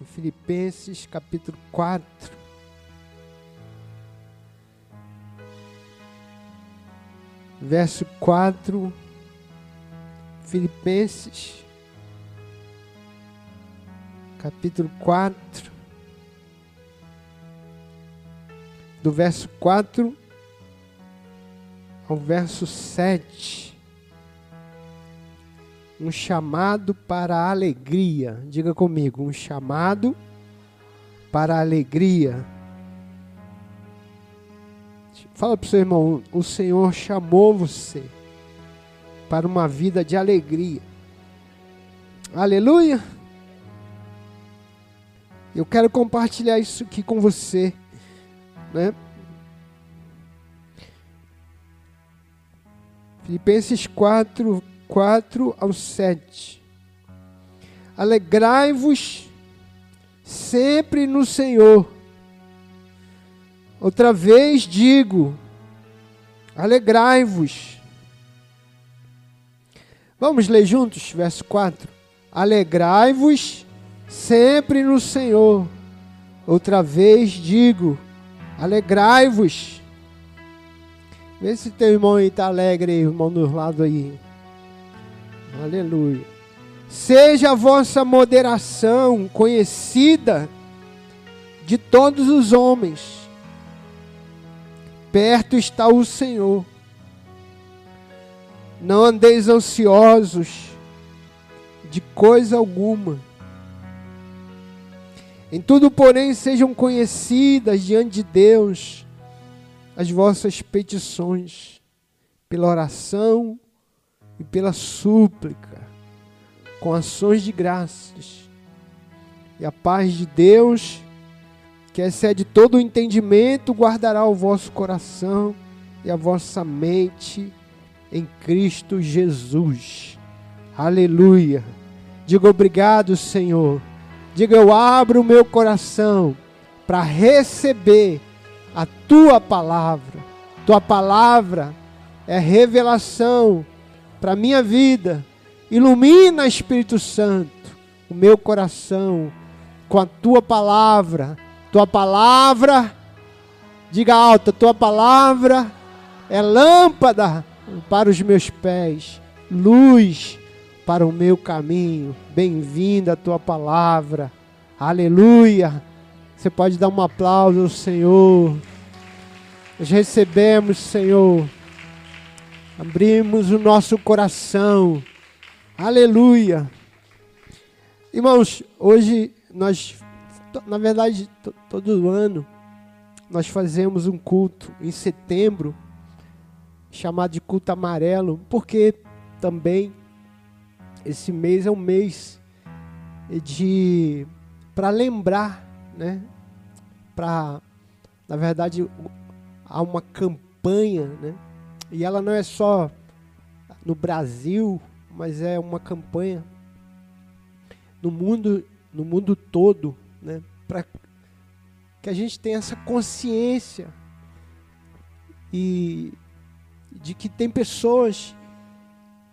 em Filipenses capítulo 4. Verso 4, Filipenses, capítulo 4, do verso 4 ao verso 7. Um chamado para a alegria. Diga comigo, um chamado para a alegria. Fala para o seu irmão, o Senhor chamou você para uma vida de alegria. Aleluia! Eu quero compartilhar isso aqui com você, né? Filipenses 4, 4 ao 7. Alegrai-vos sempre no Senhor. Outra vez digo, alegrai-vos. Vamos ler juntos, verso 4. Alegrai-vos sempre no Senhor. Outra vez digo, alegrai-vos. Vê se teu irmão está alegre, irmão do lado aí. Aleluia. Seja a vossa moderação conhecida de todos os homens. Perto está o Senhor. Não andeis ansiosos de coisa alguma. Em tudo, porém, sejam conhecidas diante de Deus as vossas petições pela oração e pela súplica, com ações de graças. E a paz de Deus, que excede todo o entendimento, guardará o vosso coração e a vossa mente em Cristo Jesus. Aleluia. Diga obrigado, Senhor. Diga eu abro o meu coração para receber a tua palavra. Tua palavra é revelação para a minha vida. Ilumina, Espírito Santo, o meu coração com a tua palavra. Tua palavra, diga alta, tua palavra é lâmpada para os meus pés, luz para o meu caminho. Bem-vinda a tua palavra. Aleluia. Você pode dar um aplauso ao Senhor. Nós recebemos, Senhor. Abrimos o nosso coração. Aleluia. Irmãos, hoje nós, na verdade, todo ano, nós fazemos um culto em setembro, chamado de culto amarelo, porque também esse mês é um mês de para lembrar né? Para, na verdade, há uma campanha, né? E ela não é só no Brasil, mas é uma campanha no mundo, no mundo todo, né? Para que a gente tenha essa consciência e de que tem pessoas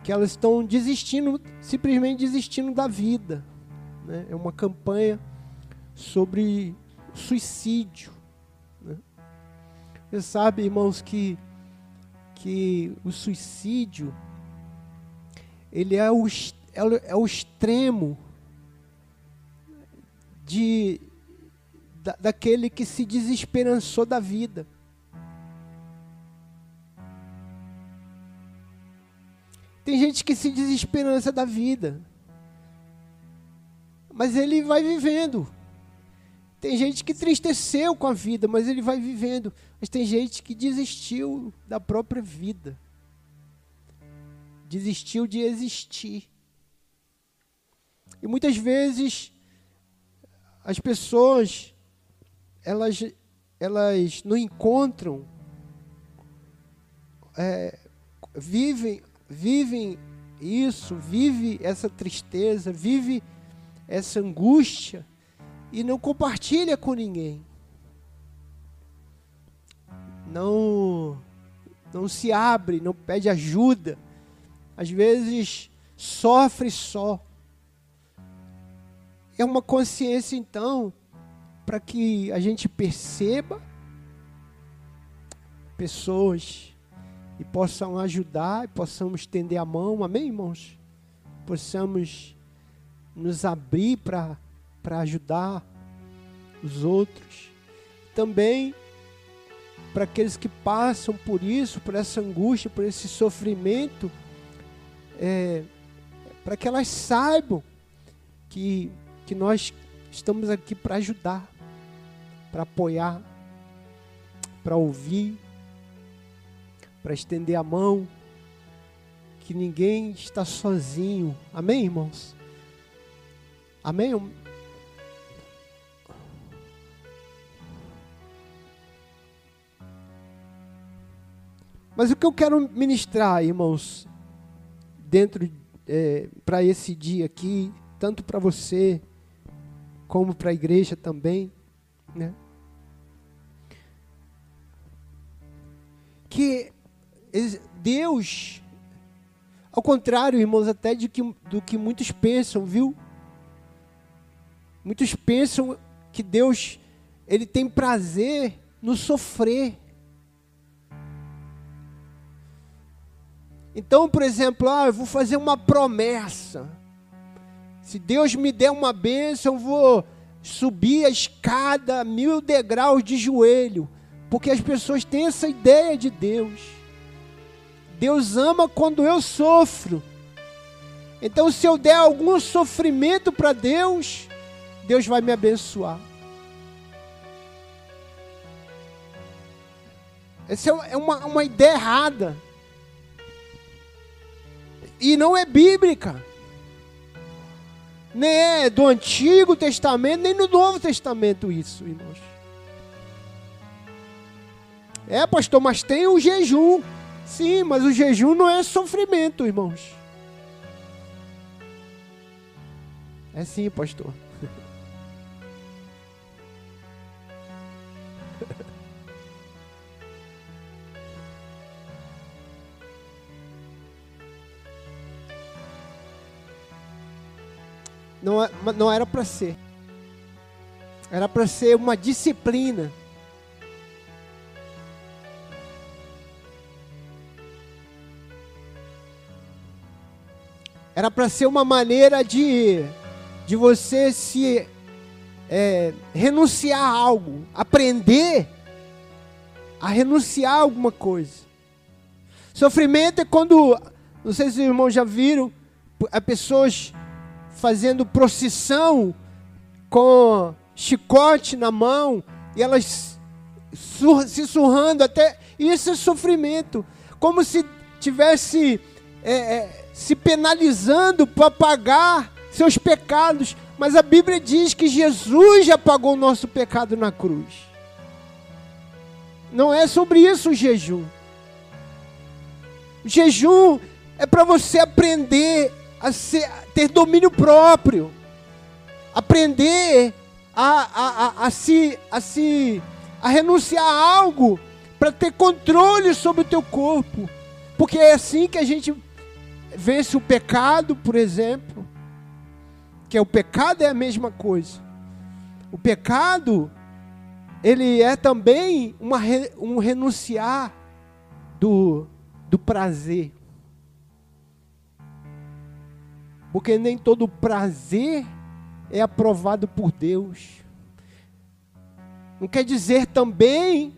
que elas estão desistindo, simplesmente desistindo da vida. Né? É uma campanha sobre suicídio. Né? Você sabe, irmãos, que, que o suicídio ele é o, é, é o extremo de, da, daquele que se desesperançou da vida. Tem gente que se desesperança da vida. Mas ele vai vivendo. Tem gente que tristeceu com a vida, mas ele vai vivendo. Mas tem gente que desistiu da própria vida. Desistiu de existir. E muitas vezes as pessoas elas elas não encontram é, vivem vivem isso, vive essa tristeza, vive essa angústia e não compartilha com ninguém. Não não se abre, não pede ajuda. Às vezes sofre só. é uma consciência, então, para que a gente perceba pessoas e possam ajudar, e possamos estender a mão, amém, irmãos? Possamos nos abrir para ajudar os outros. Também para aqueles que passam por isso, por essa angústia, por esse sofrimento, é, para que elas saibam que, que nós estamos aqui para ajudar, para apoiar, para ouvir, para estender a mão, que ninguém está sozinho. Amém, irmãos? Amém? Mas o que eu quero ministrar, irmãos, dentro é, para esse dia aqui, tanto para você como para a igreja também, né? Que Deus, ao contrário, irmãos, até de que, do que muitos pensam, viu? Muitos pensam que Deus ele tem prazer no sofrer. Então, por exemplo, ah, eu vou fazer uma promessa. Se Deus me der uma bênção, eu vou subir a escada mil degraus de joelho. Porque as pessoas têm essa ideia de Deus. Deus ama quando eu sofro. Então, se eu der algum sofrimento para Deus, Deus vai me abençoar. Essa é uma, uma ideia errada e não é bíblica. Nem é do Antigo Testamento, nem no Novo Testamento isso, irmãos. É, pastor, mas tem o jejum. Sim, mas o jejum não é sofrimento, irmãos. É sim, pastor. É, não era para ser. Era para ser uma disciplina. Era para ser uma maneira de, de você se é, renunciar a algo, aprender a renunciar a alguma coisa. Sofrimento é quando, não sei se os irmãos já viram, as pessoas fazendo procissão com chicote na mão e elas se surrando até. Isso é sofrimento. Como se tivesse é, é, se penalizando para pagar seus pecados. Mas a Bíblia diz que Jesus já pagou o nosso pecado na cruz. Não é sobre isso o jejum. O jejum é para você aprender a ser, ter domínio próprio, aprender a, a, a, a, se, a se a renunciar a algo para ter controle sobre o teu corpo, porque é assim que a gente vence o pecado, por exemplo, que é o pecado é a mesma coisa. O pecado ele é também uma, um renunciar do, do prazer. Porque nem todo prazer é aprovado por Deus. Não quer dizer também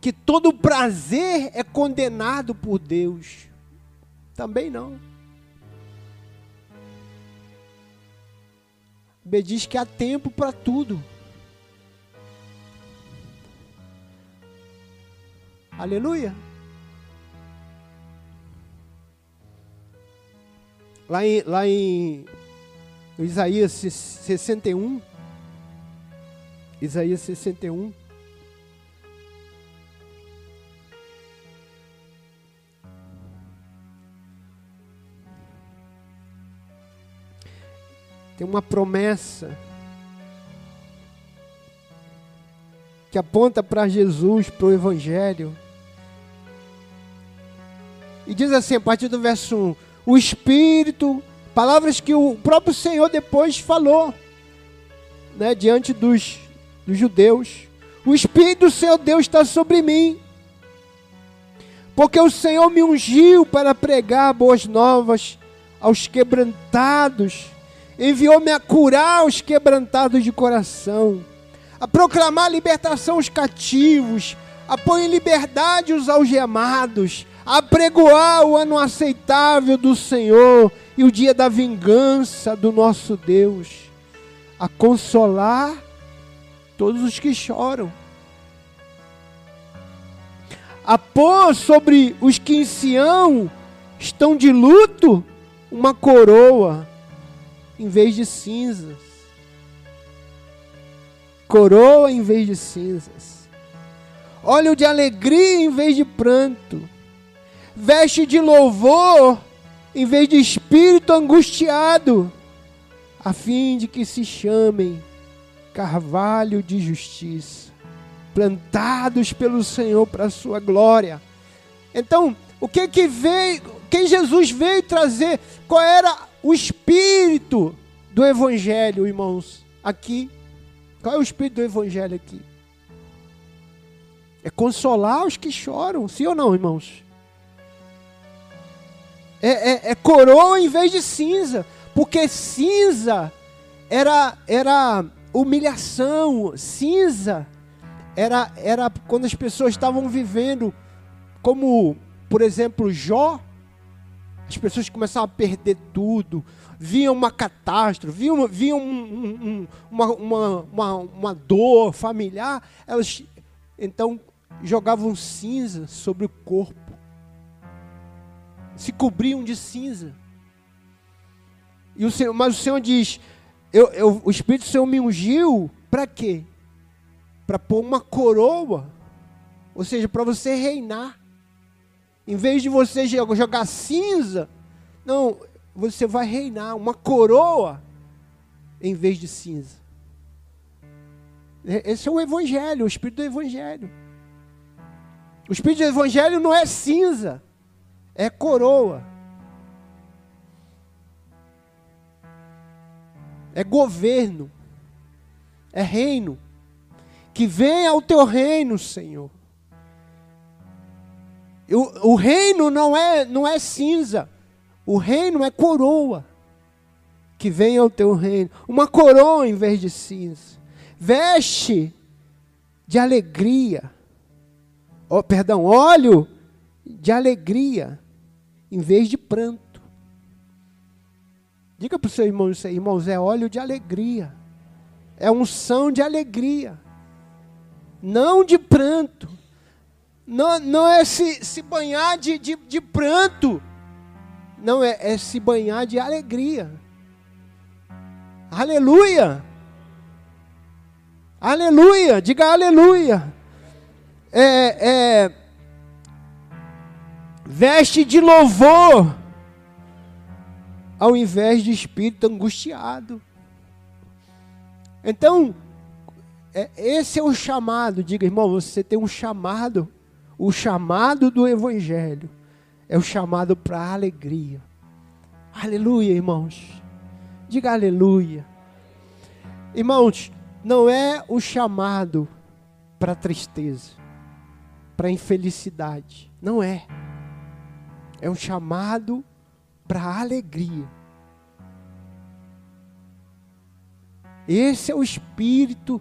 que todo prazer é condenado por Deus. Também não. Bíblia diz que há tempo para tudo. Aleluia. Lá em, lá em Isaías 61, Isaías 61, tem uma promessa que aponta para Jesus, para o Evangelho. E diz assim, a partir do verso 1: o Espírito Palavras que o próprio Senhor depois falou, né, diante dos, dos judeus. O Espírito do Senhor Deus está sobre mim, porque o Senhor me ungiu para pregar boas novas aos quebrantados, enviou-me a curar os quebrantados de coração, a proclamar libertação aos cativos, a pôr em liberdade os algemados, a pregoar o ano aceitável do Senhor e o dia da vingança do nosso Deus, a consolar todos os que choram, a pôr sobre os que em Sião estão de luto uma coroa em vez de cinzas. Coroa em vez de cinzas. Óleo de alegria em vez de pranto. Veste de louvor em vez de espírito angustiado, a fim de que se chamem carvalho de justiça, plantados pelo Senhor para a sua glória. Então, o que que veio, quem Jesus veio trazer? Qual era o espírito do evangelho, irmãos? Aqui. Qual é o espírito do evangelho aqui? É consolar os que choram, sim ou não, irmãos? É, é, é coroa em vez de cinza, porque cinza era, era humilhação, cinza era, era quando as pessoas estavam vivendo, como, por exemplo, Jó, as pessoas começavam a perder tudo, via uma catástrofe, via, via um, um, uma, uma, uma, uma dor familiar, elas então jogavam cinza sobre o corpo, se cobriam de cinza. E o Senhor, mas o Senhor diz: eu, eu, o Espírito do Senhor me ungiu para quê? Para pôr uma coroa, ou seja, para você reinar. Em vez de você jogar cinza, não, você vai reinar uma coroa em vez de cinza. Esse é o Evangelho, o Espírito do Evangelho. O Espírito do Evangelho não é cinza, é coroa. É governo, é reino. Que venha o teu reino, Senhor. O, o reino não é, não é cinza. O reino é coroa. Que venha o teu reino. Uma coroa em vez de cinza. Veste de alegria. Oh, perdão, óleo de alegria em vez de pranto. Diga para o seu irmão aí, irmãos, é óleo de alegria. É unção de alegria. Não de pranto não, não é se, se banhar de, de, de pranto, não, é, é se banhar de alegria. Aleluia! Aleluia! Diga aleluia! É, é, veste de louvor, ao invés de espírito angustiado. Então, é, esse é o chamado. Diga, irmão, você tem um chamado o chamado do Evangelho é o chamado para alegria. Aleluia, irmãos. Diga aleluia. Irmãos, não é o chamado para tristeza, para infelicidade. Não é. É um chamado para alegria. Esse é o espírito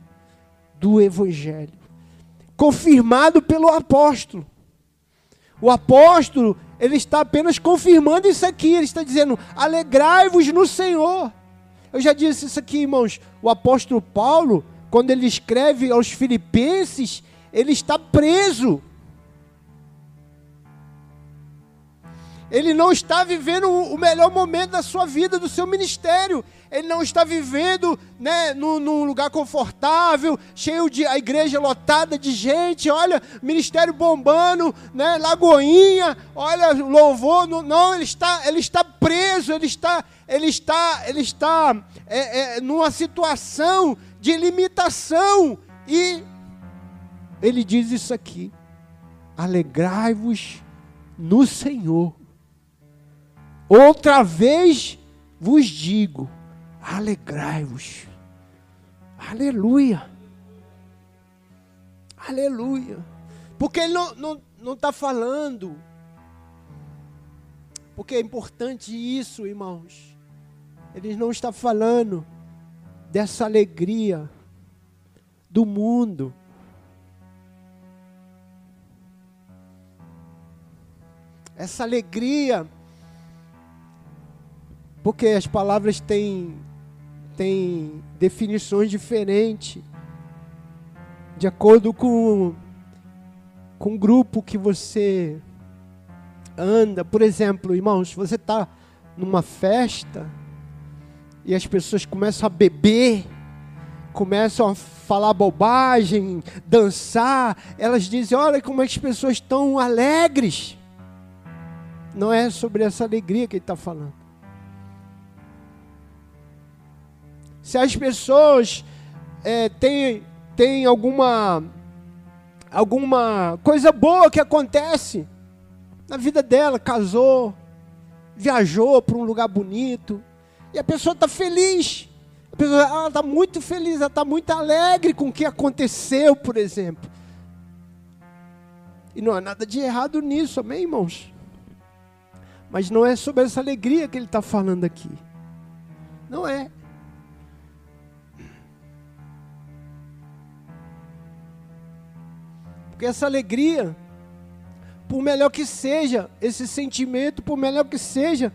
do Evangelho confirmado pelo apóstolo. O apóstolo, ele está apenas confirmando isso aqui, ele está dizendo: alegrai-vos no Senhor. Eu já disse isso aqui, irmãos. O apóstolo Paulo, quando ele escreve aos Filipenses, ele está preso. Ele não está vivendo o melhor momento da sua vida, do seu ministério. Ele não está vivendo né, num, num, lugar confortável, cheio de a igreja lotada de gente. Olha, ministério bombando, né, Lagoinha. Olha, louvor. Não, ele está, ele está preso. Ele está, ele está, ele está é, é, numa situação de limitação. E ele diz isso aqui: alegrai-vos no Senhor. Outra vez vos digo, alegrai-vos. Aleluia. Aleluia. Porque ele não está não, não tá falando. Porque é importante isso, irmãos. Ele não está falando dessa alegria do mundo. Essa alegria, porque as palavras têm, têm definições diferentes, de acordo com, com o grupo que você anda. Por exemplo, irmãos, você está numa festa e as pessoas começam a beber, começam a falar bobagem, dançar, elas dizem: Olha como as pessoas estão alegres. Não é sobre essa alegria que ele está falando. Se as pessoas é, têm, têm alguma, alguma coisa boa que acontece na vida dela, casou, viajou para um lugar bonito, e a pessoa está feliz. A pessoa está muito feliz, ela está muito alegre com o que aconteceu, por exemplo. E não há nada de errado nisso, amém, irmãos? Mas não é sobre essa alegria que ele está falando aqui. Não é. Essa alegria, por melhor que seja, esse sentimento, por melhor que seja,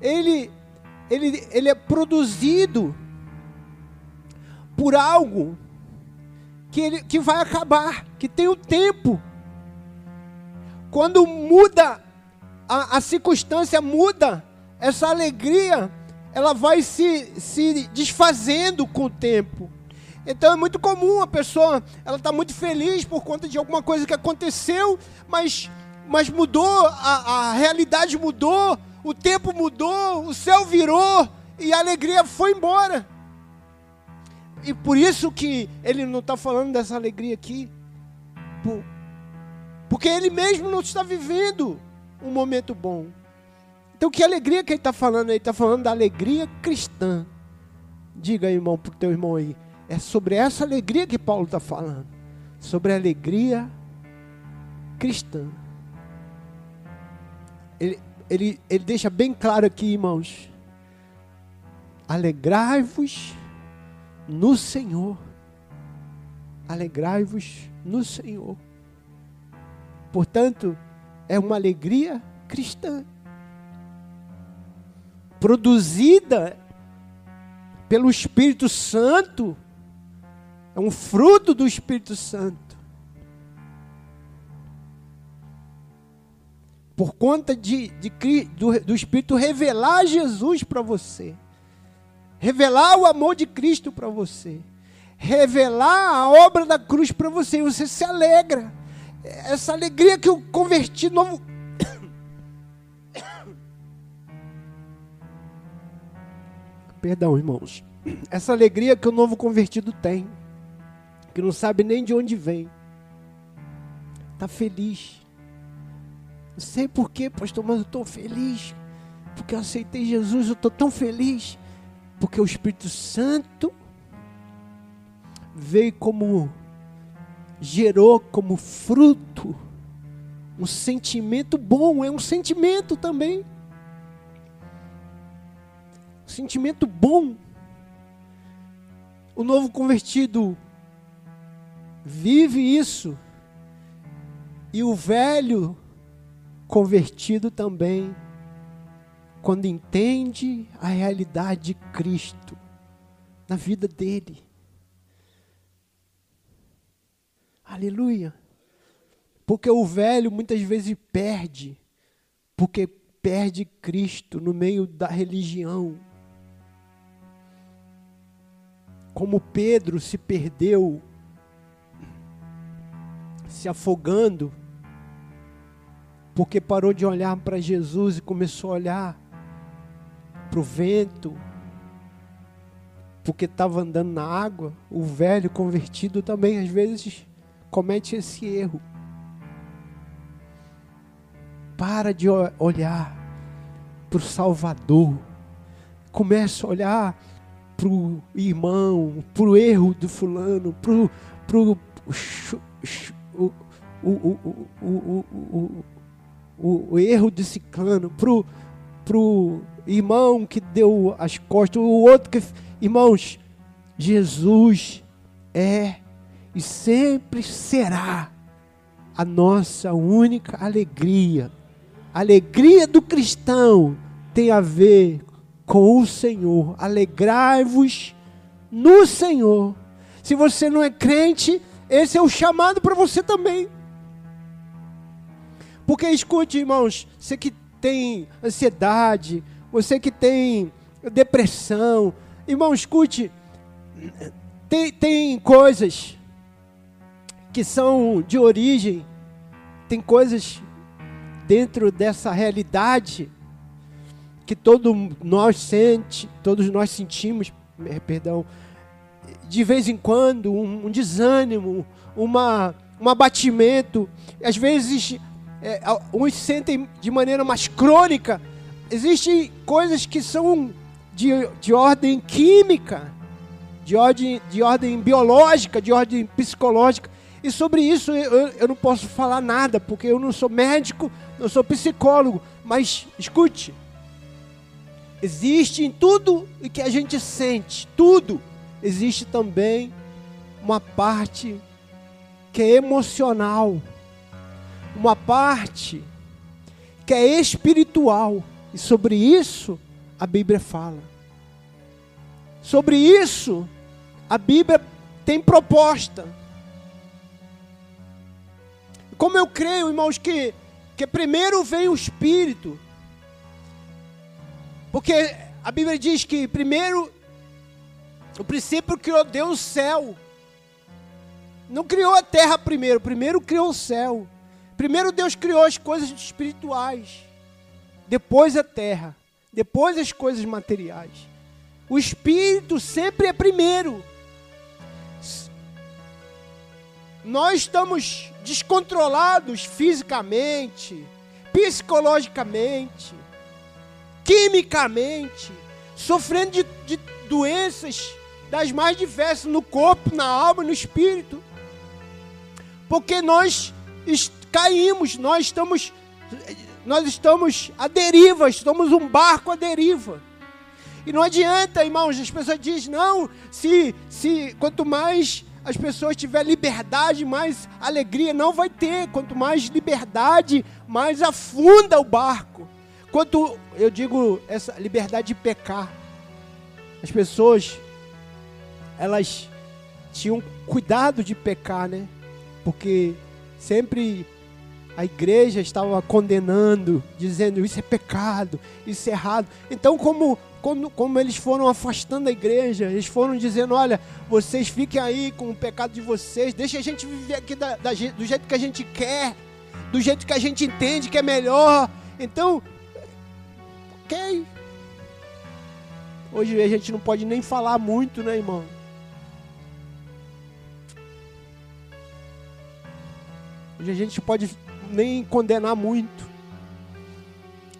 ele ele, ele é produzido por algo que, ele, que vai acabar, que tem o um tempo. Quando muda, a, a circunstância muda, essa alegria, ela vai se, se desfazendo com o tempo. Então é muito comum a pessoa, ela está muito feliz por conta de alguma coisa que aconteceu, mas, mas mudou, a, a realidade mudou, o tempo mudou, o céu virou e a alegria foi embora. E por isso que ele não está falando dessa alegria aqui. Por, porque ele mesmo não está vivendo um momento bom. Então que alegria que ele está falando? Ele está falando da alegria cristã. Diga, irmão, para o teu irmão aí. É sobre essa alegria que Paulo está falando. Sobre a alegria cristã. Ele, ele, ele deixa bem claro aqui, irmãos. Alegrai-vos no Senhor. Alegrai-vos no Senhor. Portanto, é uma alegria cristã. Produzida pelo Espírito Santo. É um fruto do Espírito Santo. por conta de, de do, do Espírito revelar Jesus para você, revelar o amor de Cristo para você, revelar a obra da cruz para você, e você se alegra. Essa alegria que o convertido novo. Perdão, irmãos. Essa alegria que o novo convertido tem, que não sabe nem de onde vem, está feliz não sei porquê, pastor, mas eu estou feliz. Porque eu aceitei Jesus, eu estou tão feliz. Porque o Espírito Santo veio como, gerou como fruto um sentimento bom, é um sentimento também. Um sentimento bom. O novo convertido vive isso. E o velho convertido também quando entende a realidade de Cristo na vida dele. Aleluia. Porque o velho muitas vezes perde, porque perde Cristo no meio da religião. Como Pedro se perdeu, se afogando porque parou de olhar para Jesus e começou a olhar para o vento, porque estava andando na água. O velho convertido também às vezes comete esse erro. Para de olhar para o Salvador começa a olhar para o irmão, para o erro do fulano, para o, o, o, o, o, o, o erro de ciclano, para o irmão que deu as costas, o outro que. Irmãos, Jesus é e sempre será a nossa única alegria. A alegria do cristão tem a ver com o Senhor. Alegrai-vos no Senhor. Se você não é crente, esse é o chamado para você também. Porque escute, irmãos, você que tem ansiedade, você que tem depressão, irmão, escute, tem, tem coisas que são de origem, tem coisas dentro dessa realidade que todos nós sente, todos nós sentimos, eh, perdão, de vez em quando um, um desânimo, uma, um abatimento, às vezes é, uns sentem de maneira mais crônica. Existem coisas que são de, de ordem química, de ordem, de ordem biológica, de ordem psicológica. E sobre isso eu, eu não posso falar nada, porque eu não sou médico, não sou psicólogo. Mas escute, existe em tudo o que a gente sente, tudo, existe também uma parte que é emocional, uma parte que é espiritual. E sobre isso a Bíblia fala. Sobre isso a Bíblia tem proposta. Como eu creio, irmãos, que, que primeiro vem o Espírito. Porque a Bíblia diz que primeiro, o princípio criou Deus o céu. Não criou a terra primeiro, primeiro criou o céu. Primeiro Deus criou as coisas espirituais, depois a terra, depois as coisas materiais. O espírito sempre é primeiro. Nós estamos descontrolados fisicamente, psicologicamente, quimicamente, sofrendo de, de doenças das mais diversas no corpo, na alma, no espírito. Porque nós caímos, nós estamos nós estamos à deriva, estamos um barco à deriva. E não adianta, irmãos, as pessoas dizem, não, se, se quanto mais as pessoas tiver liberdade, mais alegria não vai ter. Quanto mais liberdade, mais afunda o barco. Quanto eu digo essa liberdade de pecar. As pessoas elas tinham cuidado de pecar, né? Porque sempre a igreja estava condenando, dizendo isso é pecado, isso é errado. Então, como, como, como eles foram afastando a igreja, eles foram dizendo: olha, vocês fiquem aí com o pecado de vocês, deixa a gente viver aqui da, da, do jeito que a gente quer, do jeito que a gente entende que é melhor. Então, ok. Hoje a gente não pode nem falar muito, né, irmão? Hoje a gente pode nem condenar muito.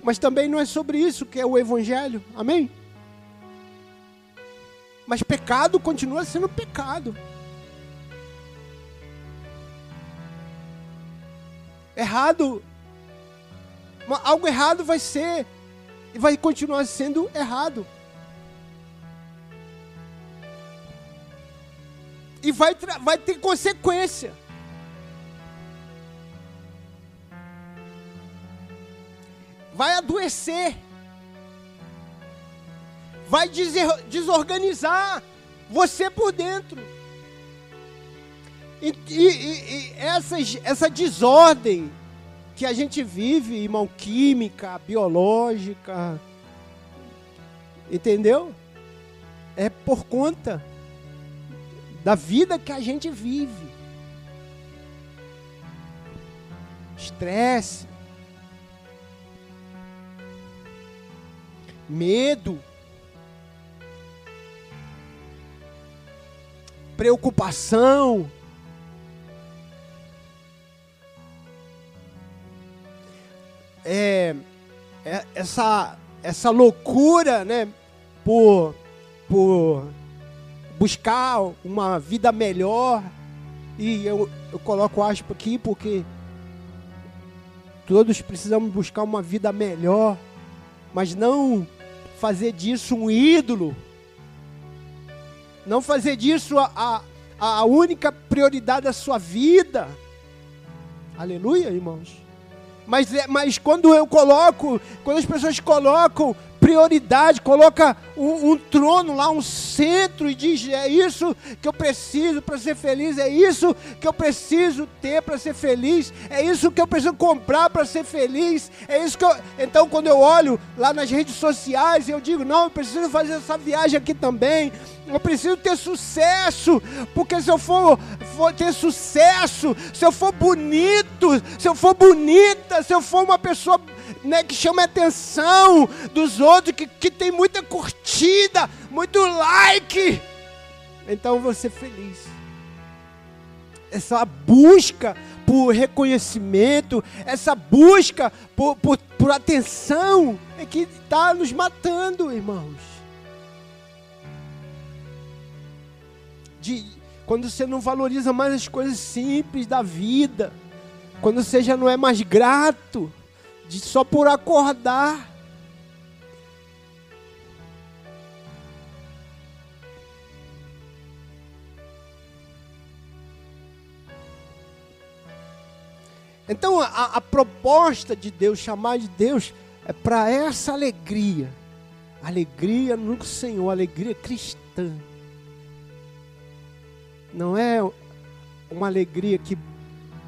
Mas também não é sobre isso que é o Evangelho. Amém? Mas pecado continua sendo pecado. Errado. Algo errado vai ser. E vai continuar sendo errado. E vai, vai ter consequência. Vai adoecer, vai desorganizar você por dentro. E, e, e essas, essa desordem que a gente vive, irmão, química, biológica, entendeu? É por conta da vida que a gente vive. Estresse, medo, preocupação, é, é, essa, essa loucura, né? por, por buscar uma vida melhor. E eu, eu coloco aspa aqui porque todos precisamos buscar uma vida melhor, mas não fazer disso um ídolo, não fazer disso a, a, a única prioridade da sua vida. Aleluia, irmãos. Mas, é, mas quando eu coloco, quando as pessoas colocam prioridade, coloca um, um, trono lá, um centro e diz: é isso que eu preciso para ser feliz, é isso que eu preciso ter para ser feliz, é isso que eu preciso comprar para ser feliz, é isso que eu. Então, quando eu olho lá nas redes sociais, eu digo: não, eu preciso fazer essa viagem aqui também. Eu preciso ter sucesso, porque se eu for, for ter sucesso, se eu for bonito, se eu for bonita, se eu for uma pessoa né, que chama a atenção dos outros, que, que tem muita curtida, muito like. Então você feliz. Essa busca por reconhecimento, essa busca por, por, por atenção é que está nos matando, irmãos. De, quando você não valoriza mais as coisas simples da vida, quando você já não é mais grato, de só por acordar. Então a, a, proposta de Deus, chamar de Deus, é para essa alegria. Alegria no Senhor, alegria cristã. Não é uma alegria que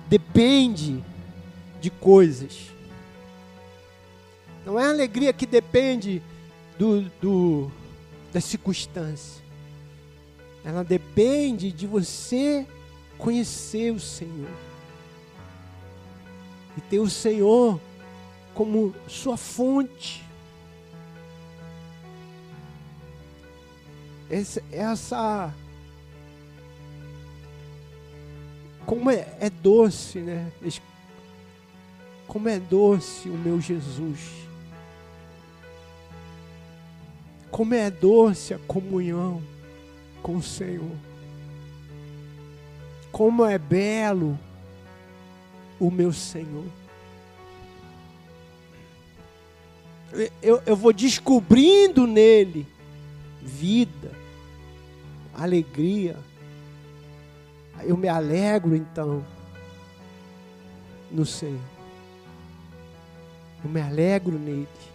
depende de coisas. Não é alegria que depende do, do, da circunstância. Ela depende de você conhecer o Senhor. E ter o Senhor como sua fonte. Essa, essa como é, é doce, né? Como é doce o meu Jesus. Como é doce a comunhão com o Senhor. Como é belo o meu Senhor. Eu, eu vou descobrindo nele vida, alegria. Eu me alegro então no Senhor. Eu me alegro nele.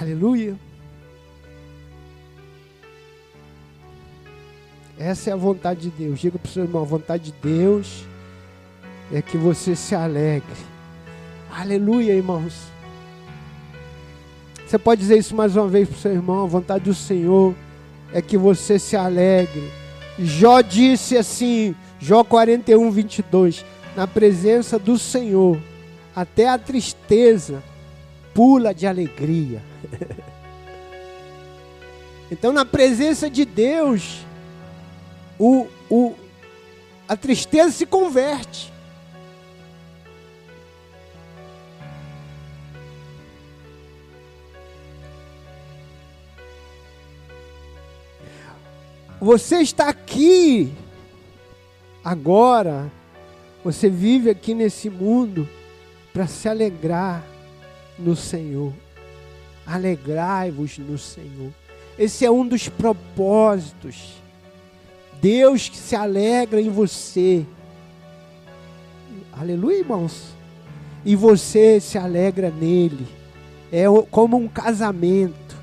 Aleluia. Essa é a vontade de Deus. Diga para o seu irmão: a vontade de Deus é que você se alegre. Aleluia, irmãos. Você pode dizer isso mais uma vez para o seu irmão: a vontade do Senhor é que você se alegre. Jó disse assim, Jó 41, 22: Na presença do Senhor, até a tristeza pula de alegria. então, na presença de Deus, o, o, a tristeza se converte. Você está aqui agora, você vive aqui nesse mundo para se alegrar no Senhor. Alegrai-vos no Senhor. Esse é um dos propósitos. Deus que se alegra em você. Aleluia, irmãos. E você se alegra nele. É como um casamento.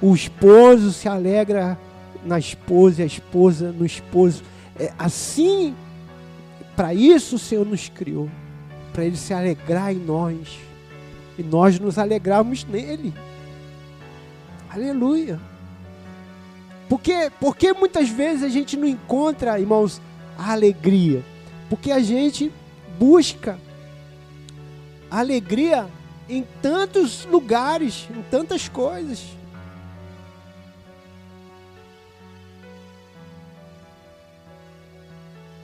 O esposo se alegra na esposa e a esposa no esposo. É assim, para isso o Senhor nos criou. Para ele se alegrar em nós e nós nos alegramos nele. Aleluia. Porque, porque muitas vezes a gente não encontra, irmãos, a alegria? Porque a gente busca alegria em tantos lugares, em tantas coisas.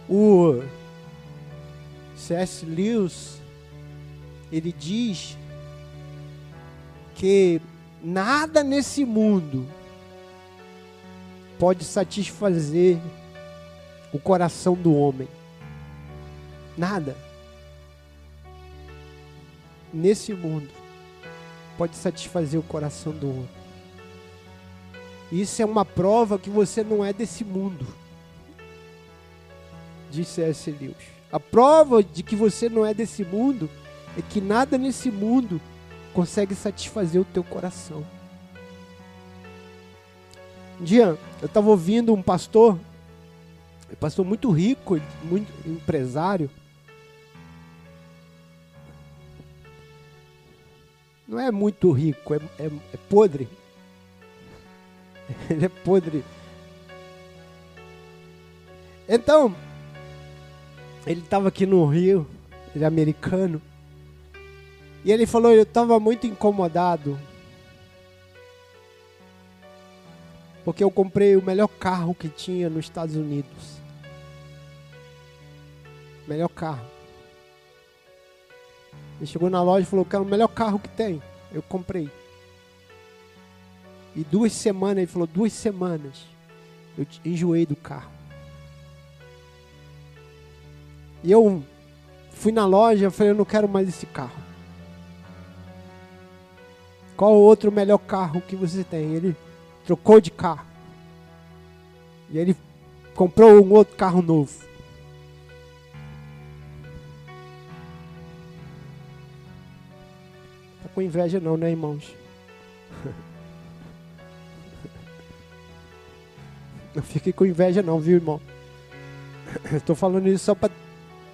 O C.S. Lewis, ele diz que Nada nesse mundo pode satisfazer o coração do homem. Nada. Nesse mundo pode satisfazer o coração do homem. Isso é uma prova que você não é desse mundo. Disse S. Lewis. A prova de que você não é desse mundo é que nada nesse mundo consegue satisfazer o teu coração. Um dia eu estava ouvindo um pastor, um pastor muito rico, muito empresário. Não é muito rico, é, é, é podre. Ele é podre. Então, ele estava aqui no Rio, ele é americano. E ele falou, eu estava muito incomodado. Porque eu comprei o melhor carro que tinha nos Estados Unidos. Melhor carro. Ele chegou na loja e falou, que é o melhor carro que tem. Eu comprei. E duas semanas, ele falou, duas semanas. Eu enjoei do carro. E eu fui na loja e falei, eu não quero mais esse carro. Qual o outro melhor carro que você tem? Ele trocou de carro. E ele comprou um outro carro novo. Tá com inveja não, né, irmãos? Não fique com inveja não, viu, irmão? Estou falando isso só para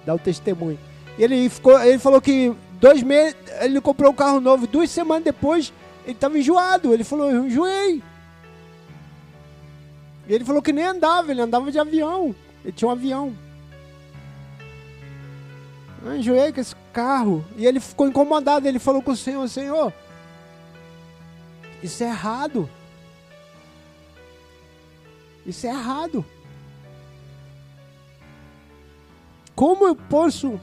dar o testemunho. Ele ficou, ele falou que dois meses, ele comprou um carro novo, duas semanas depois ele estava enjoado. Ele falou, eu enjoei. E ele falou que nem andava, ele andava de avião. Ele tinha um avião. Eu enjoei com esse carro. E ele ficou incomodado. Ele falou com o Senhor: Senhor, isso é errado. Isso é errado. Como eu posso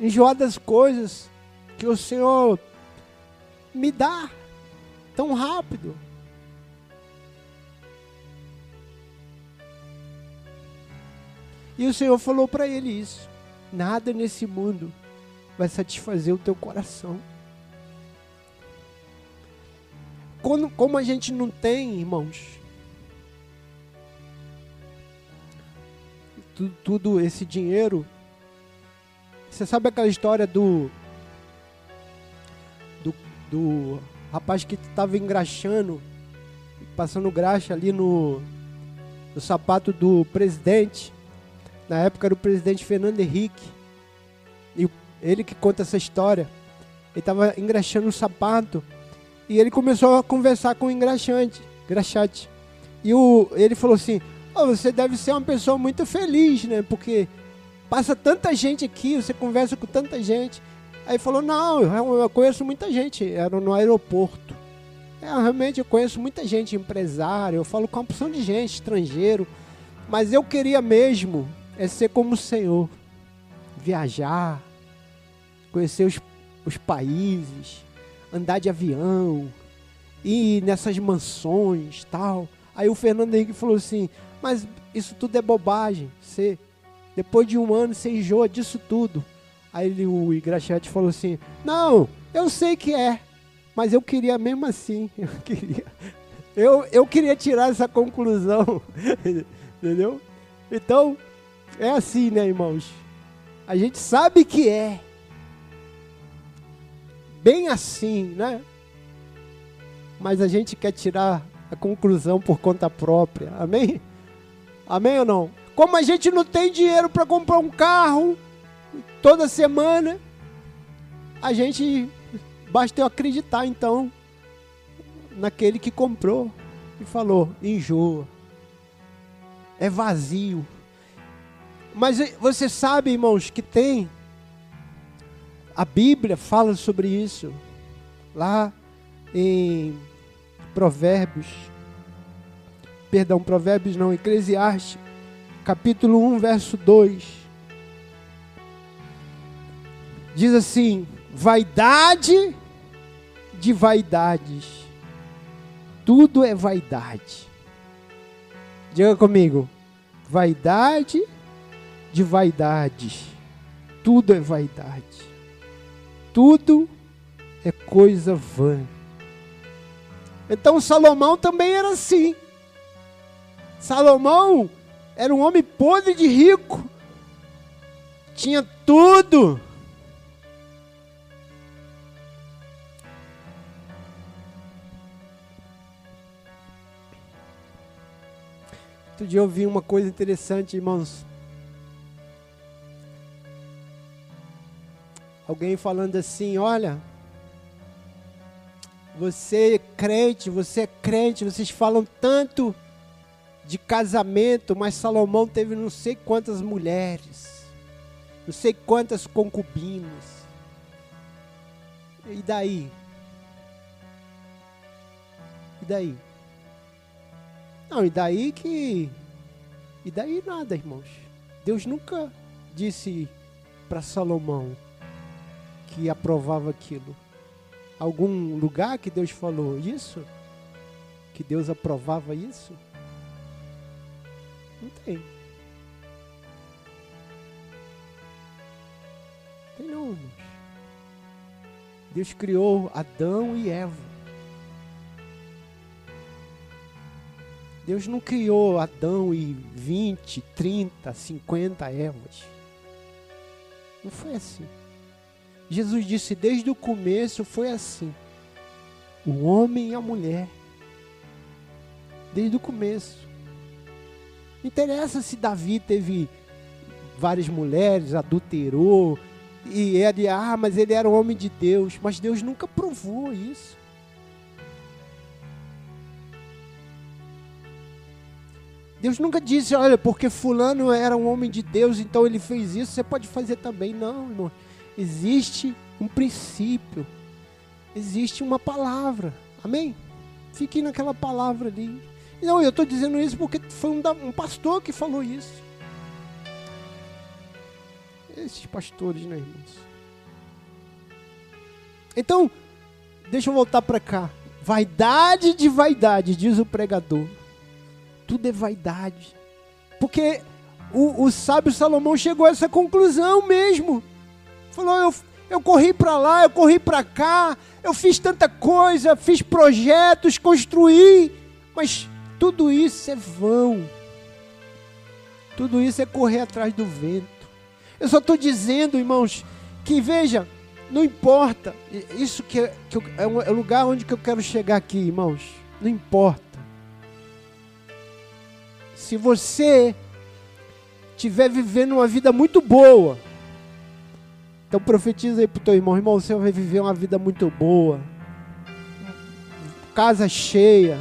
enjoar das coisas que o Senhor me dá? tão rápido. E o Senhor falou para ele isso: nada nesse mundo vai satisfazer o teu coração. Quando, como a gente não tem, irmãos, tudo, tudo esse dinheiro. Você sabe aquela história do do, do rapaz que estava engraxando, passando graxa ali no, no sapato do presidente. Na época era o presidente Fernando Henrique. E ele que conta essa história. Ele estava engraxando o sapato. E ele começou a conversar com o engraxante. engraxate. E o, ele falou assim: oh, Você deve ser uma pessoa muito feliz, né? Porque passa tanta gente aqui, você conversa com tanta gente. Aí falou: Não, eu conheço muita gente. Era no aeroporto. É, realmente eu conheço muita gente, empresário. Eu falo com uma opção de gente, estrangeiro. Mas eu queria mesmo é ser como o Senhor. Viajar, conhecer os, os países, andar de avião, ir nessas mansões tal. Aí o Fernando Henrique falou assim: Mas isso tudo é bobagem. Você, depois de um ano, você enjoa disso tudo. Aí ele, o Igrachete falou assim: Não, eu sei que é, mas eu queria mesmo assim. Eu queria, eu, eu queria tirar essa conclusão. Entendeu? Então, é assim, né, irmãos? A gente sabe que é. Bem assim, né? Mas a gente quer tirar a conclusão por conta própria. Amém? Amém ou não? Como a gente não tem dinheiro para comprar um carro, toda semana, a gente basta eu acreditar então naquele que comprou e falou: enjoa, é vazio. Mas você sabe, irmãos, que tem, a Bíblia fala sobre isso, lá em Provérbios, perdão, Provérbios não, Eclesiastes, capítulo 1, verso 2 diz assim: vaidade de vaidades. tudo é vaidade. Diga comigo, vaidade de vaidade. Tudo é vaidade. Tudo é coisa vã. Então Salomão também era assim. Salomão era um homem podre de rico. Tinha tudo. Outro dia eu vi uma coisa interessante, irmãos. Alguém falando assim: olha, você é crente, você é crente, vocês falam tanto de casamento, mas Salomão teve não sei quantas mulheres, não sei quantas concubinas. E daí? E daí? Não, e daí que. E daí nada, irmãos. Deus nunca disse para Salomão que aprovava aquilo. Algum lugar que Deus falou isso? Que Deus aprovava isso? Não tem. Tem não, irmãos. Deus criou Adão e Eva. Deus não criou Adão e 20, 30, 50 Evas. Não foi assim. Jesus disse desde o começo foi assim. O homem e a mulher. Desde o começo. Interessa se Davi teve várias mulheres, adulterou, e ele, ah, mas ele era um homem de Deus. Mas Deus nunca provou isso. Deus nunca disse, olha, porque fulano era um homem de Deus, então ele fez isso, você pode fazer também. Não, irmão. Existe um princípio. Existe uma palavra. Amém? Fique naquela palavra ali. Não, eu estou dizendo isso porque foi um, um pastor que falou isso. Esses pastores, né, irmãos? Então, deixa eu voltar para cá. Vaidade de vaidade, diz o pregador tudo é vaidade. Porque o, o sábio Salomão chegou a essa conclusão mesmo. Falou: eu, eu corri para lá, eu corri para cá, eu fiz tanta coisa, fiz projetos, construí, mas tudo isso é vão. Tudo isso é correr atrás do vento. Eu só estou dizendo, irmãos, que veja, não importa, isso que, que eu, é o lugar onde que eu quero chegar aqui, irmãos. Não importa se você estiver vivendo uma vida muito boa, então profetiza aí pro teu irmão, irmão, você vai viver uma vida muito boa, casa cheia,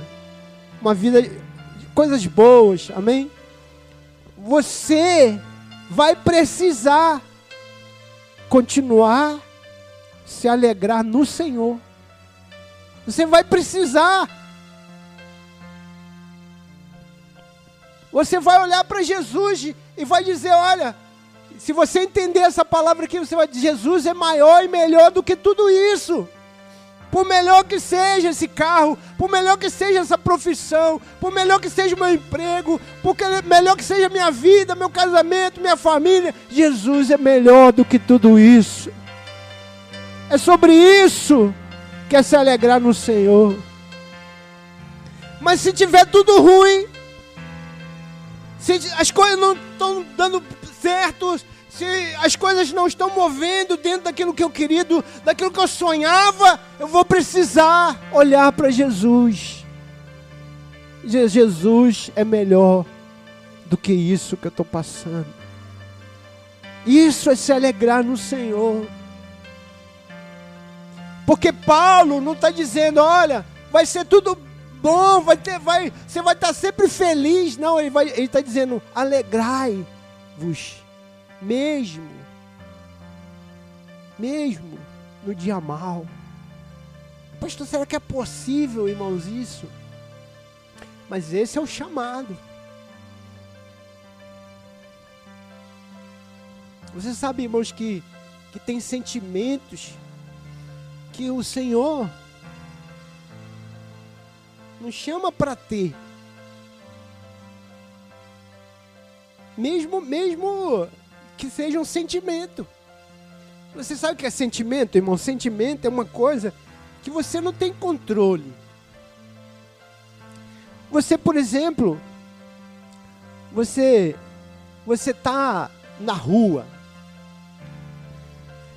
uma vida de coisas boas, amém? Você vai precisar continuar se alegrar no Senhor. Você vai precisar Você vai olhar para Jesus e vai dizer: olha, se você entender essa palavra aqui, você vai dizer: Jesus é maior e melhor do que tudo isso. Por melhor que seja esse carro, por melhor que seja essa profissão, por melhor que seja o meu emprego, por melhor que seja minha vida, meu casamento, minha família, Jesus é melhor do que tudo isso. É sobre isso que é se alegrar no Senhor. Mas se tiver tudo ruim, se as coisas não estão dando certo, se as coisas não estão movendo dentro daquilo que eu queria, daquilo que eu sonhava, eu vou precisar olhar para Jesus. Jesus é melhor do que isso que eu estou passando. Isso é se alegrar no Senhor. Porque Paulo não está dizendo, olha, vai ser tudo bom, vai ter, vai, você vai estar sempre feliz. Não, ele está dizendo, alegrai-vos, mesmo, mesmo no dia mal. Pastor, será que é possível, irmãos, isso? Mas esse é o chamado. Você sabe, irmãos, que, que tem sentimentos que o Senhor Não chama para ter. Mesmo, mesmo que seja um sentimento. Você sabe o que é sentimento, irmão? Sentimento é uma coisa que você não tem controle. Você, por exemplo, você você tá na rua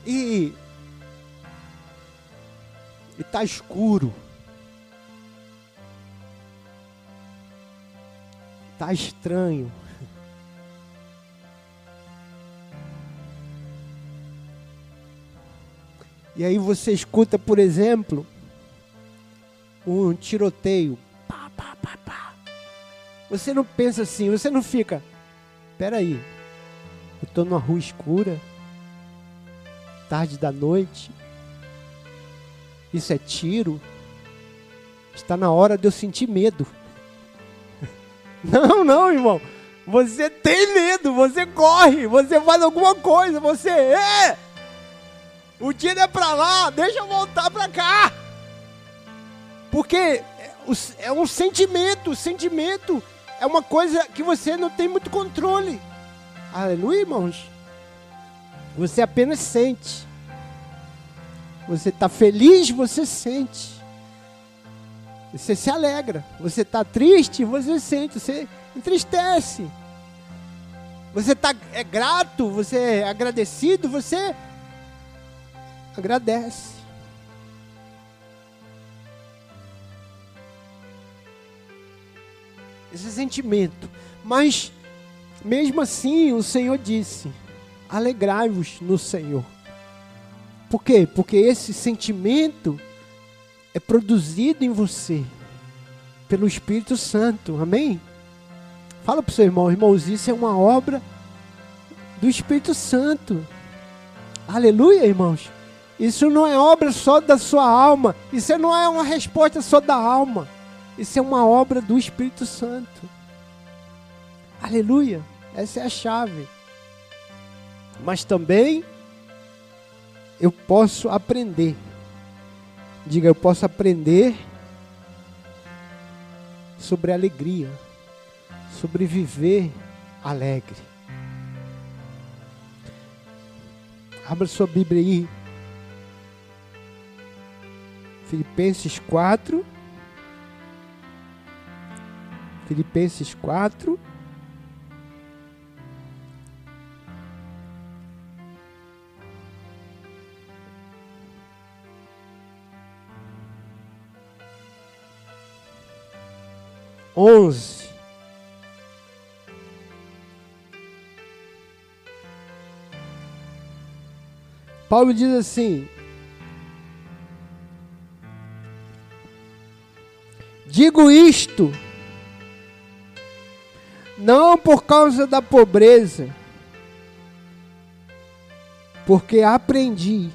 e e tá escuro. Tá estranho. E aí você escuta, por exemplo, um tiroteio. Pá, pá, pá, pá. Você não pensa assim, você não fica. Peraí, eu estou numa rua escura, tarde da noite. Isso é tiro. Está na hora de eu sentir medo. Não, não, irmão. Você tem medo, você corre, você faz alguma coisa, você é. O tiro é para lá, deixa eu voltar para cá. Porque é, um sentimento, sentimento é uma coisa que você não tem muito controle. Aleluia, irmãos. Você apenas sente. Você está feliz, você sente. Você se alegra. Você está triste, você sente. Você entristece. Você tá, é grato, você é agradecido, você agradece. Esse sentimento. Mas, mesmo assim, o Senhor disse: alegrai-vos no Senhor. Por quê? Porque esse sentimento é produzido em você pelo Espírito Santo. Amém? Fala para o seu irmão, irmãos, isso é uma obra do Espírito Santo. Aleluia, irmãos. Isso não é obra só da sua alma. Isso não é uma resposta só da alma. Isso é uma obra do Espírito Santo. Aleluia. Essa é a chave. Mas também eu posso aprender. Diga, eu posso aprender sobre alegria, sobre viver alegre. Abra sua Bíblia aí Filipenses 4. Filipenses 4. Onze. Paulo diz assim: Digo isto não por causa da pobreza, porque aprendi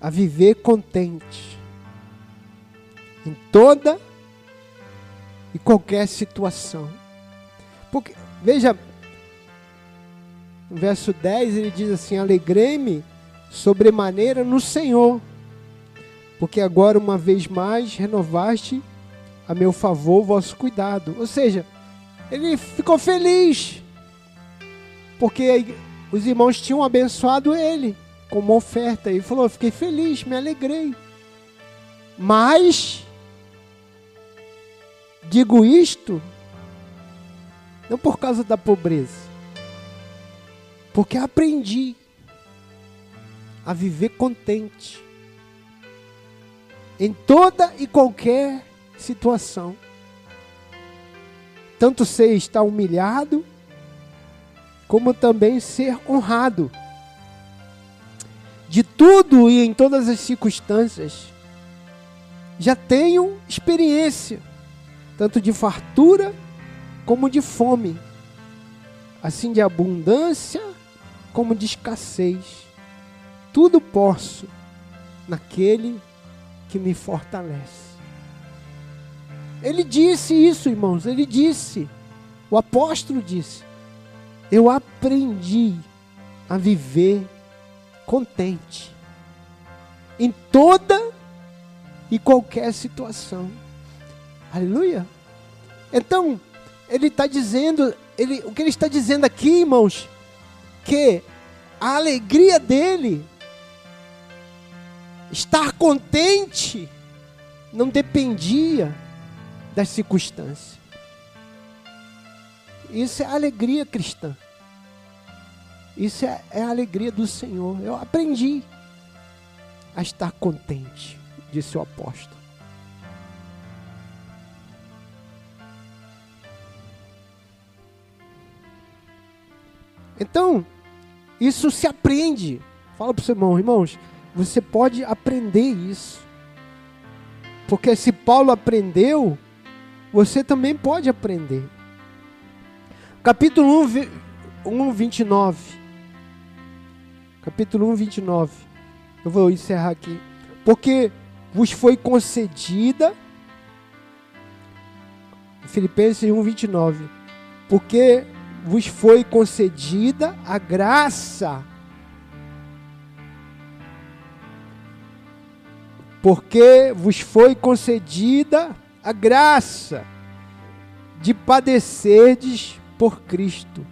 a viver contente em toda e qualquer situação. Porque, veja, no verso 10 ele diz assim: Alegrei-me sobremaneira no Senhor porque agora uma vez mais renovaste a meu favor o vosso cuidado. Ou seja, ele ficou feliz, porque os irmãos tinham abençoado ele com uma oferta. Ele falou: Fiquei feliz, me alegrei. Mas, digo isto, não por causa da pobreza, porque aprendi a viver contente em toda e qualquer situação. Tanto ser estar humilhado, como também ser honrado. De tudo e em todas as circunstâncias, já tenho experiência, tanto de fartura como de fome, assim de abundância como de escassez. Tudo posso naquele que me fortalece. Ele disse isso, irmãos, ele disse, o apóstolo disse: Eu aprendi a viver contente em toda e qualquer situação. Aleluia. Então, ele está dizendo, ele, o que ele está dizendo aqui, irmãos, que a alegria dele, estar contente, não dependia das circunstâncias. Isso é alegria cristã. Isso é, é a alegria do Senhor. Eu aprendi a estar contente, disse o apóstolo. Então, isso se aprende. Fala para o seu irmão, irmãos, você pode aprender isso. Porque se Paulo aprendeu, você também pode aprender. Capítulo 1, 1 29. Capítulo 1, 29. Eu vou encerrar aqui. Porque vos foi concedida. Filipenses 1, 29. Porque vos foi concedida a graça. Porque vos foi concedida a graça de padecerdes por Cristo.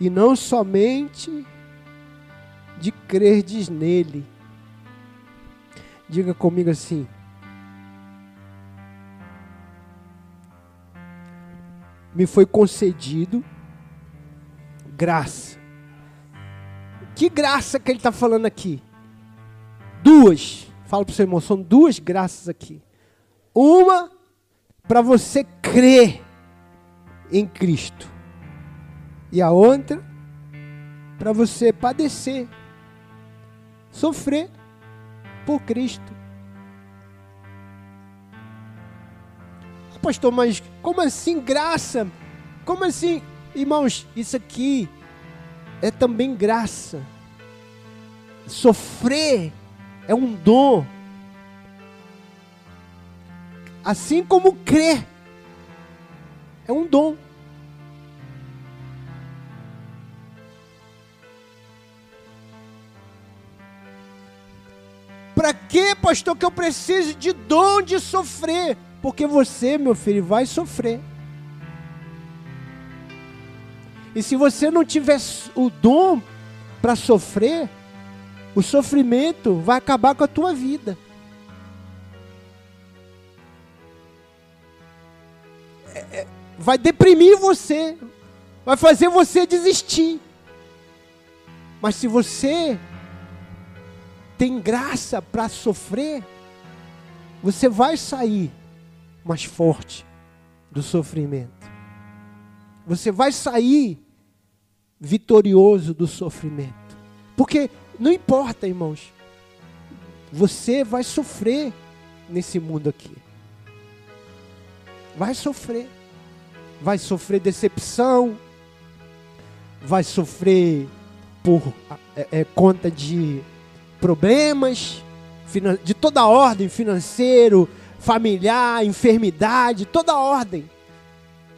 E não somente de crerdes nele. Diga comigo assim: me foi concedido graça. Que graça que ele está falando aqui? Duas. Fala para o seu irmão, são duas graças aqui. Uma para você crer em Cristo. E a outra para você padecer, sofrer por Cristo. Pastor, mas como assim graça? Como assim? Irmãos, isso aqui é também graça. Sofrer é um dom. Assim como crer é um dom. Para que, pastor, que eu preciso de dom de sofrer? Porque você, meu filho, vai sofrer. E se você não tiver o dom para sofrer, o sofrimento vai acabar com a tua vida. É, é, vai deprimir você, vai fazer você desistir. Mas se você tem graça para sofrer, você vai sair mais forte do sofrimento. Você vai sair vitorioso do sofrimento. Porque não importa, irmãos. Você vai sofrer nesse mundo aqui. Vai sofrer. Vai sofrer decepção. Vai sofrer por é, é, conta de problemas de toda ordem, financeiro, familiar, enfermidade, toda ordem.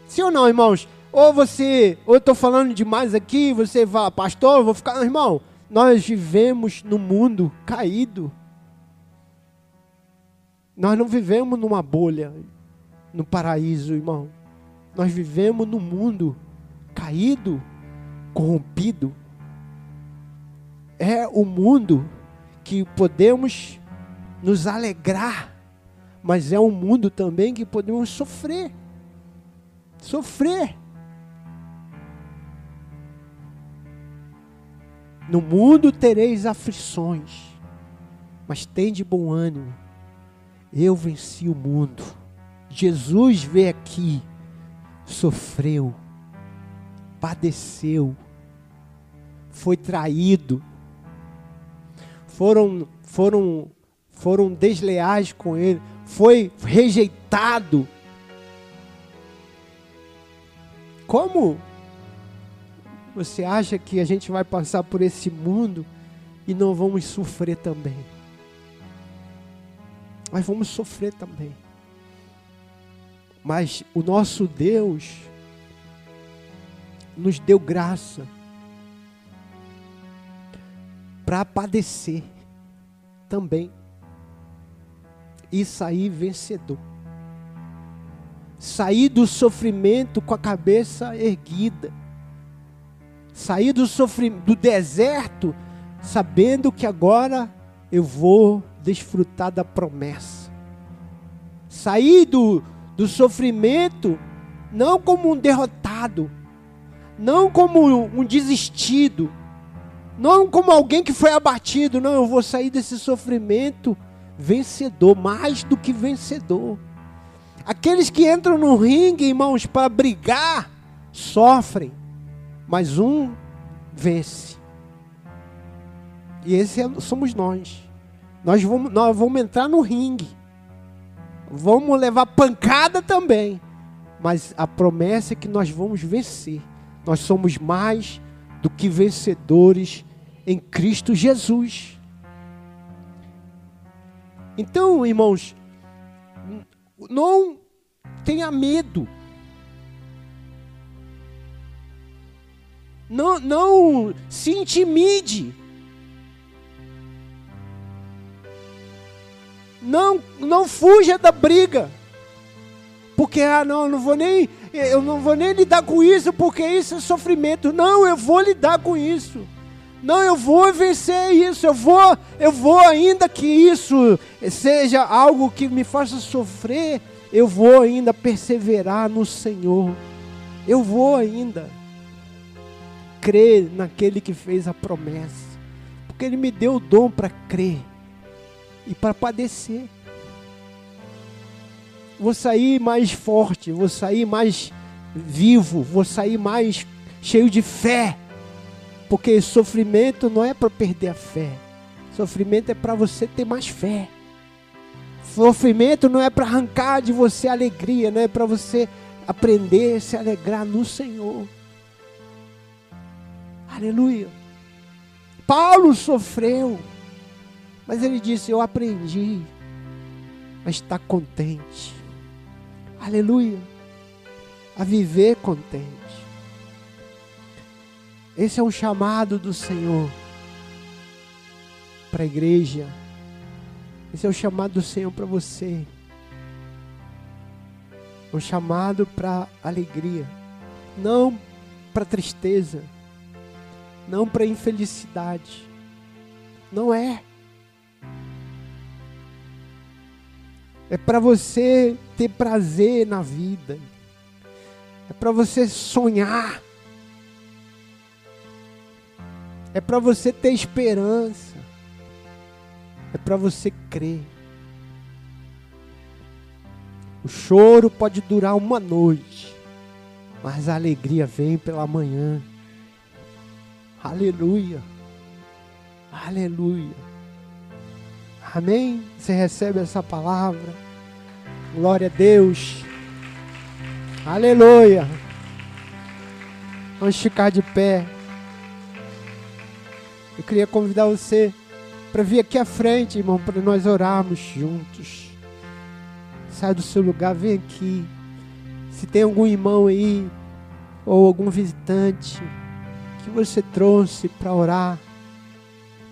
Sim ou não, irmãos? Ou você, ou eu estou falando demais aqui, você fala, pastor, eu vou ficar. Irmão, nós vivemos no mundo caído. Nós não vivemos numa bolha, no paraíso, irmão. Nós vivemos no mundo caído, corrompido. É o mundo que podemos nos alegrar mas é um mundo também que podemos sofrer. Sofrer. No mundo tereis aflições, mas tem de bom ânimo. Eu venci o mundo. Jesus veio aqui, sofreu, padeceu, foi traído, foram, foram, foram desleais com ele, foi rejeitado. Como você acha que a gente vai passar por esse mundo e não vamos sofrer também? Mas vamos sofrer também. Mas o nosso Deus nos deu graça para padecer também e sair vencedor. sair do sofrimento com a cabeça erguida, sair do, sofrimento, do deserto sabendo que agora eu vou desfrutar da promessa, sair do, do sofrimento não como um derrotado, não como um desistido, não como alguém que foi abatido, não, eu vou sair desse sofrimento vencedor, mais do que vencedor. Aqueles que entram no ringue, irmãos, para brigar, sofrem, mas um vence. E esse é, somos nós. Nós vamos, nós vamos entrar no ringue. Vamos levar pancada também. Mas a promessa é que nós vamos vencer. Nós somos mais do que vencedores em Cristo Jesus. Então, irmãos, não tenha medo. Não, não se intimide. Não, não fuja da briga. Porque ah, não, eu não vou nem eu não vou nem lidar com isso porque isso é sofrimento. Não, eu vou lidar com isso. Não, eu vou vencer isso. Eu vou, eu vou ainda que isso seja algo que me faça sofrer, eu vou ainda perseverar no Senhor. Eu vou ainda crer naquele que fez a promessa. Porque ele me deu o dom para crer e para padecer. Vou sair mais forte, vou sair mais vivo, vou sair mais cheio de fé. Porque sofrimento não é para perder a fé. Sofrimento é para você ter mais fé. Sofrimento não é para arrancar de você alegria, não é para você aprender a se alegrar no Senhor. Aleluia. Paulo sofreu. Mas ele disse: Eu aprendi a estar contente. Aleluia. A viver contente. Esse é um chamado do Senhor para a igreja. Esse é o chamado do Senhor para você. Um chamado para alegria, não para tristeza, não para infelicidade. Não é. É para você ter prazer na vida. É para você sonhar. É para você ter esperança. É para você crer. O choro pode durar uma noite, mas a alegria vem pela manhã. Aleluia. Aleluia. Amém? Você recebe essa palavra? Glória a Deus. Aleluia. Vamos ficar de pé. Eu queria convidar você para vir aqui à frente, irmão, para nós orarmos juntos. Sai do seu lugar, vem aqui. Se tem algum irmão aí, ou algum visitante, você trouxe para orar,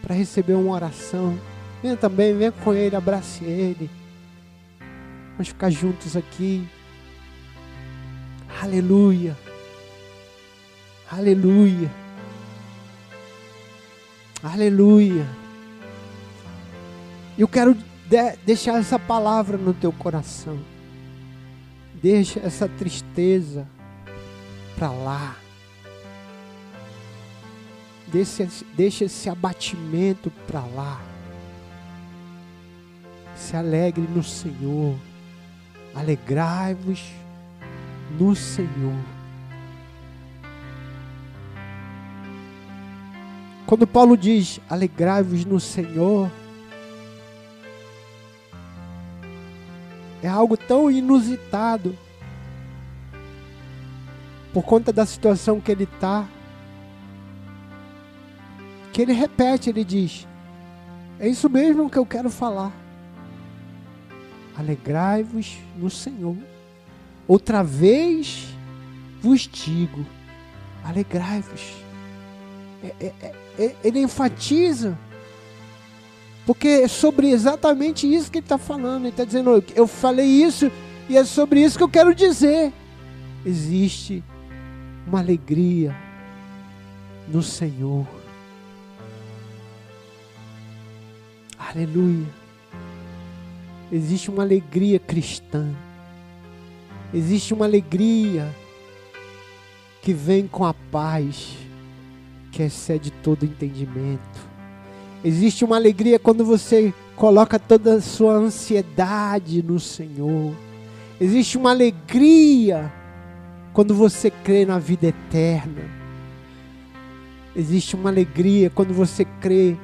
para receber uma oração. Venha também, venha com ele, abrace ele. Vamos ficar juntos aqui. Aleluia. Aleluia. Aleluia. Eu quero de deixar essa palavra no teu coração. Deixa essa tristeza para lá. Deixa, deixa esse abatimento para lá. Se alegre no Senhor. Alegrai-vos no Senhor. Quando Paulo diz alegrai-vos no Senhor, é algo tão inusitado por conta da situação que ele está, que ele repete, ele diz: É isso mesmo que eu quero falar. Alegrai-vos no Senhor. Outra vez vos digo: alegrai-vos. É, é, é, é ele enfatiza, porque é sobre exatamente isso que ele está falando. Ele está dizendo: eu falei isso E é sobre isso que eu quero dizer. Existe uma alegria no Senhor. Aleluia. Existe uma alegria cristã. Existe uma alegria que vem com a paz, que excede todo entendimento. Existe uma alegria quando você coloca toda a sua ansiedade no Senhor. Existe uma alegria quando você crê na vida eterna. Existe uma alegria quando você crê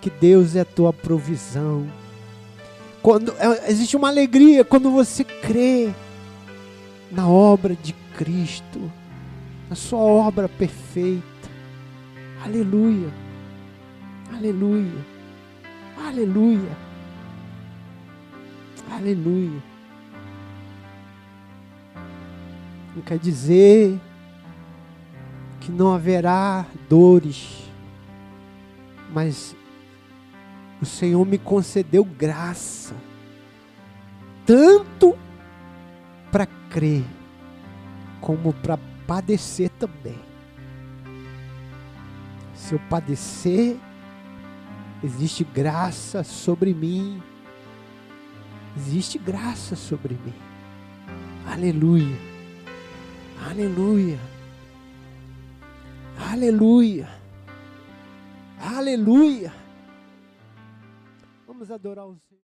que Deus é a tua provisão. Quando, é, existe uma alegria quando você crê na obra de Cristo, na sua obra perfeita. Aleluia. Aleluia. Aleluia. Aleluia. Não quer dizer que não haverá dores, mas o Senhor me concedeu graça, tanto para crer, como para padecer também. Se eu padecer, existe graça sobre mim. Existe graça sobre mim. Aleluia. Aleluia. Aleluia. Aleluia. Vamos adorar o Senhor.